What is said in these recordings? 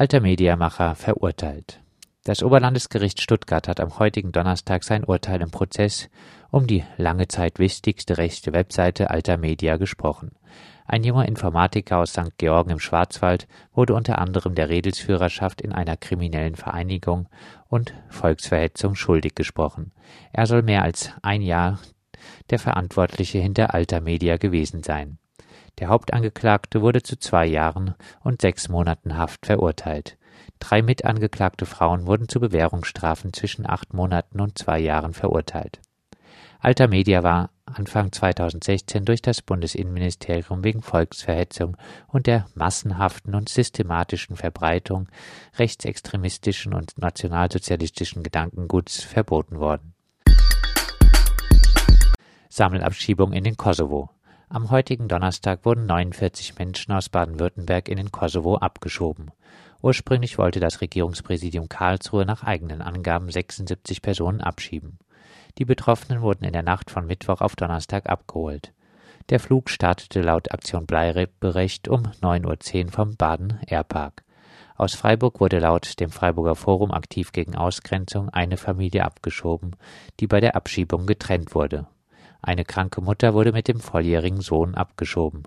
Alter Mediamacher verurteilt. Das Oberlandesgericht Stuttgart hat am heutigen Donnerstag sein Urteil im Prozess um die lange Zeit wichtigste rechte Webseite Alter Media gesprochen. Ein junger Informatiker aus St. Georgen im Schwarzwald wurde unter anderem der Redelsführerschaft in einer kriminellen Vereinigung und Volksverhetzung schuldig gesprochen. Er soll mehr als ein Jahr der Verantwortliche hinter Alter Media gewesen sein. Der Hauptangeklagte wurde zu zwei Jahren und sechs Monaten Haft verurteilt. Drei mitangeklagte Frauen wurden zu Bewährungsstrafen zwischen acht Monaten und zwei Jahren verurteilt. Alter Media war Anfang 2016 durch das Bundesinnenministerium wegen Volksverhetzung und der massenhaften und systematischen Verbreitung rechtsextremistischen und nationalsozialistischen Gedankenguts verboten worden. Sammelabschiebung in den Kosovo. Am heutigen Donnerstag wurden 49 Menschen aus Baden-Württemberg in den Kosovo abgeschoben. Ursprünglich wollte das Regierungspräsidium Karlsruhe nach eigenen Angaben 76 Personen abschieben. Die Betroffenen wurden in der Nacht von Mittwoch auf Donnerstag abgeholt. Der Flug startete laut Aktion Bleiberecht um 9.10 Uhr vom Baden Airpark. Aus Freiburg wurde laut dem Freiburger Forum aktiv gegen Ausgrenzung eine Familie abgeschoben, die bei der Abschiebung getrennt wurde. Eine kranke Mutter wurde mit dem volljährigen Sohn abgeschoben,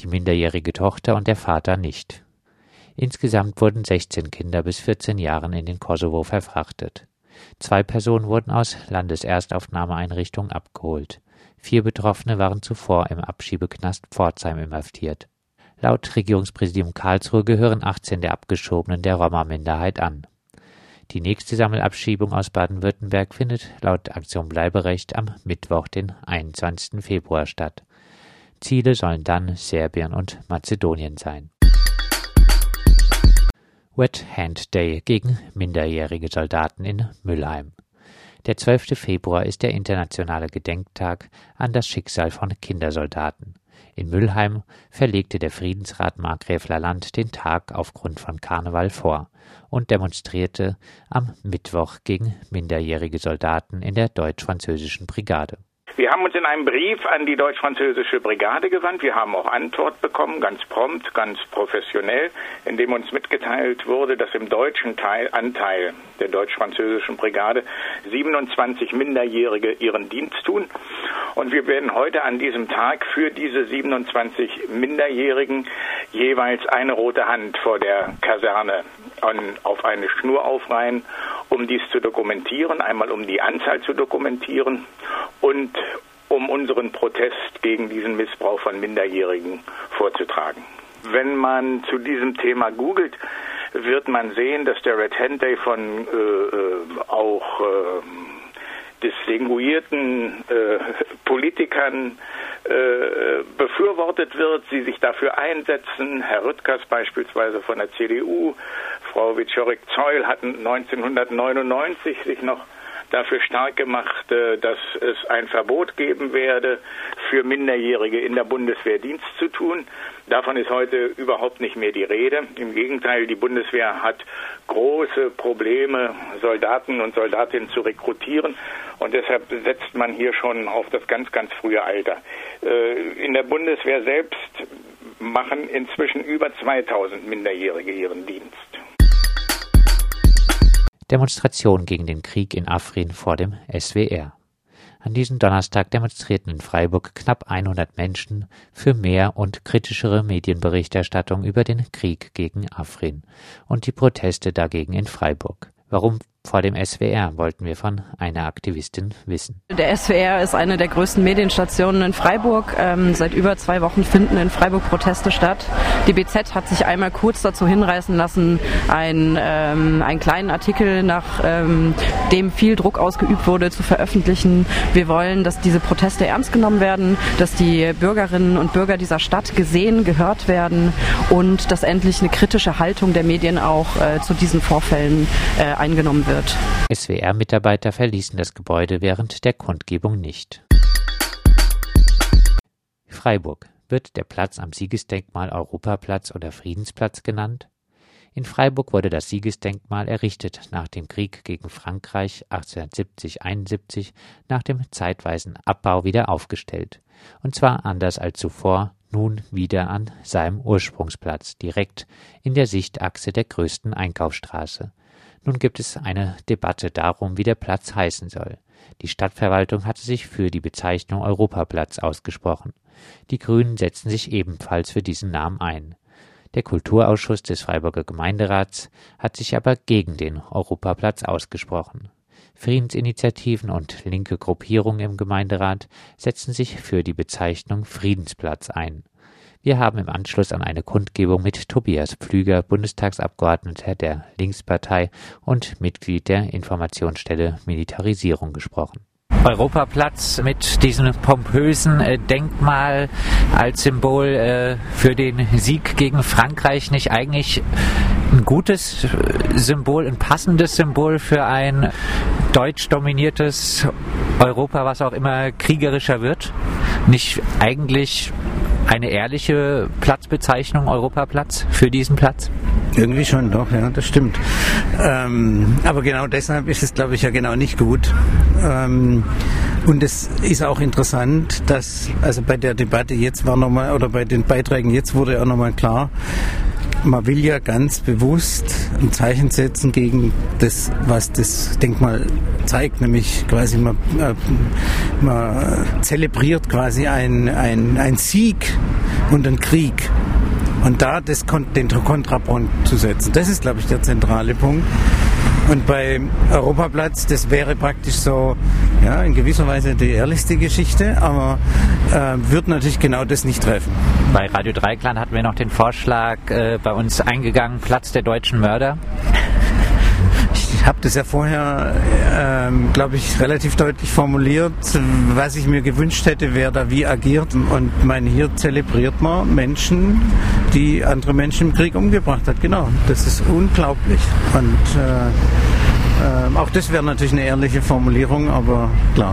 die minderjährige Tochter und der Vater nicht. Insgesamt wurden 16 Kinder bis 14 Jahren in den Kosovo verfrachtet. Zwei Personen wurden aus Landeserstaufnahmeeinrichtungen abgeholt. Vier Betroffene waren zuvor im Abschiebeknast Pforzheim inhaftiert. Laut Regierungspräsidium Karlsruhe gehören 18 der Abgeschobenen der Roma-Minderheit an. Die nächste Sammelabschiebung aus Baden-Württemberg findet laut Aktion Bleiberecht am Mittwoch, den 21. Februar statt. Ziele sollen dann Serbien und Mazedonien sein. Wet Hand Day gegen minderjährige Soldaten in Mülheim. Der 12. Februar ist der internationale Gedenktag an das Schicksal von Kindersoldaten. In Mülheim verlegte der Friedensrat Markgräf Lalland den Tag aufgrund von Karneval vor und demonstrierte am Mittwoch gegen minderjährige Soldaten in der deutsch-französischen Brigade. Wir haben uns in einem Brief an die deutsch-französische Brigade gewandt. Wir haben auch Antwort bekommen, ganz prompt, ganz professionell, indem uns mitgeteilt wurde, dass im deutschen Teil, Anteil der deutsch-französischen Brigade 27 Minderjährige ihren Dienst tun. Und wir werden heute an diesem Tag für diese 27 Minderjährigen jeweils eine rote Hand vor der Kaserne auf eine Schnur aufreihen, um dies zu dokumentieren, einmal um die Anzahl zu dokumentieren und um unseren Protest gegen diesen Missbrauch von Minderjährigen vorzutragen. Wenn man zu diesem Thema googelt, wird man sehen, dass der Red Hand Day von äh, äh auch äh, distinguierten äh, Politikern äh, befürwortet wird, sie sich dafür einsetzen. Herr Rüttgers beispielsweise von der CDU, Frau Wiczorek-Zeul hatten 1999 sich noch dafür stark gemacht, äh, dass es ein Verbot geben werde, für Minderjährige in der Bundeswehr Dienst zu tun. Davon ist heute überhaupt nicht mehr die Rede. Im Gegenteil, die Bundeswehr hat große Probleme, Soldaten und Soldatinnen zu rekrutieren. Und deshalb setzt man hier schon auf das ganz, ganz frühe Alter. Äh, in der Bundeswehr selbst machen inzwischen über 2000 Minderjährige ihren Dienst. Demonstration gegen den Krieg in Afrin vor dem SWR. An diesem Donnerstag demonstrierten in Freiburg knapp 100 Menschen für mehr und kritischere Medienberichterstattung über den Krieg gegen Afrin und die Proteste dagegen in Freiburg. Warum vor dem SWR wollten wir von einer Aktivistin wissen. Der SWR ist eine der größten Medienstationen in Freiburg. Ähm, seit über zwei Wochen finden in Freiburg Proteste statt. Die BZ hat sich einmal kurz dazu hinreißen lassen, ein, ähm, einen kleinen Artikel, nach ähm, dem viel Druck ausgeübt wurde, zu veröffentlichen. Wir wollen, dass diese Proteste ernst genommen werden, dass die Bürgerinnen und Bürger dieser Stadt gesehen, gehört werden und dass endlich eine kritische Haltung der Medien auch äh, zu diesen Vorfällen äh, eingenommen wird wird. SWR-Mitarbeiter verließen das Gebäude während der Kundgebung nicht. Freiburg. Wird der Platz am Siegesdenkmal Europaplatz oder Friedensplatz genannt? In Freiburg wurde das Siegesdenkmal errichtet nach dem Krieg gegen Frankreich 1870-71 nach dem zeitweisen Abbau wieder aufgestellt. Und zwar anders als zuvor, nun wieder an seinem Ursprungsplatz, direkt in der Sichtachse der größten Einkaufsstraße. Nun gibt es eine Debatte darum, wie der Platz heißen soll. Die Stadtverwaltung hatte sich für die Bezeichnung Europaplatz ausgesprochen. Die Grünen setzen sich ebenfalls für diesen Namen ein. Der Kulturausschuss des Freiburger Gemeinderats hat sich aber gegen den Europaplatz ausgesprochen. Friedensinitiativen und linke Gruppierungen im Gemeinderat setzen sich für die Bezeichnung Friedensplatz ein. Wir haben im Anschluss an eine Kundgebung mit Tobias Pflüger, Bundestagsabgeordneter der Linkspartei und Mitglied der Informationsstelle Militarisierung gesprochen. Europaplatz mit diesem pompösen äh, Denkmal als Symbol äh, für den Sieg gegen Frankreich nicht eigentlich ein gutes äh, Symbol, ein passendes Symbol für ein deutsch dominiertes Europa, was auch immer kriegerischer wird? Nicht eigentlich eine ehrliche Platzbezeichnung, Europaplatz, für diesen Platz? Irgendwie schon, doch, ja, das stimmt. Ähm, aber genau deshalb ist es, glaube ich, ja genau nicht gut. Ähm, und es ist auch interessant, dass, also bei der Debatte jetzt war nochmal, oder bei den Beiträgen jetzt wurde auch nochmal klar, man will ja ganz bewusst ein Zeichen setzen gegen das, was das Denkmal zeigt, nämlich quasi man, äh, man zelebriert quasi ein, ein, ein Sieg und einen Krieg. Und da das, den Kontrapunkt zu setzen, das ist, glaube ich, der zentrale Punkt. Und bei Europaplatz, das wäre praktisch so, ja, in gewisser Weise die ehrlichste Geschichte, aber äh, wird natürlich genau das nicht treffen. Bei Radio Dreiklang hatten wir noch den Vorschlag äh, bei uns eingegangen, Platz der deutschen Mörder. Ich habe das ja vorher, ähm, glaube ich, relativ deutlich formuliert. Was ich mir gewünscht hätte, wer da wie agiert. Und meine, hier zelebriert man Menschen, die andere Menschen im Krieg umgebracht hat. Genau, das ist unglaublich. Und äh, äh, auch das wäre natürlich eine ehrliche Formulierung, aber klar.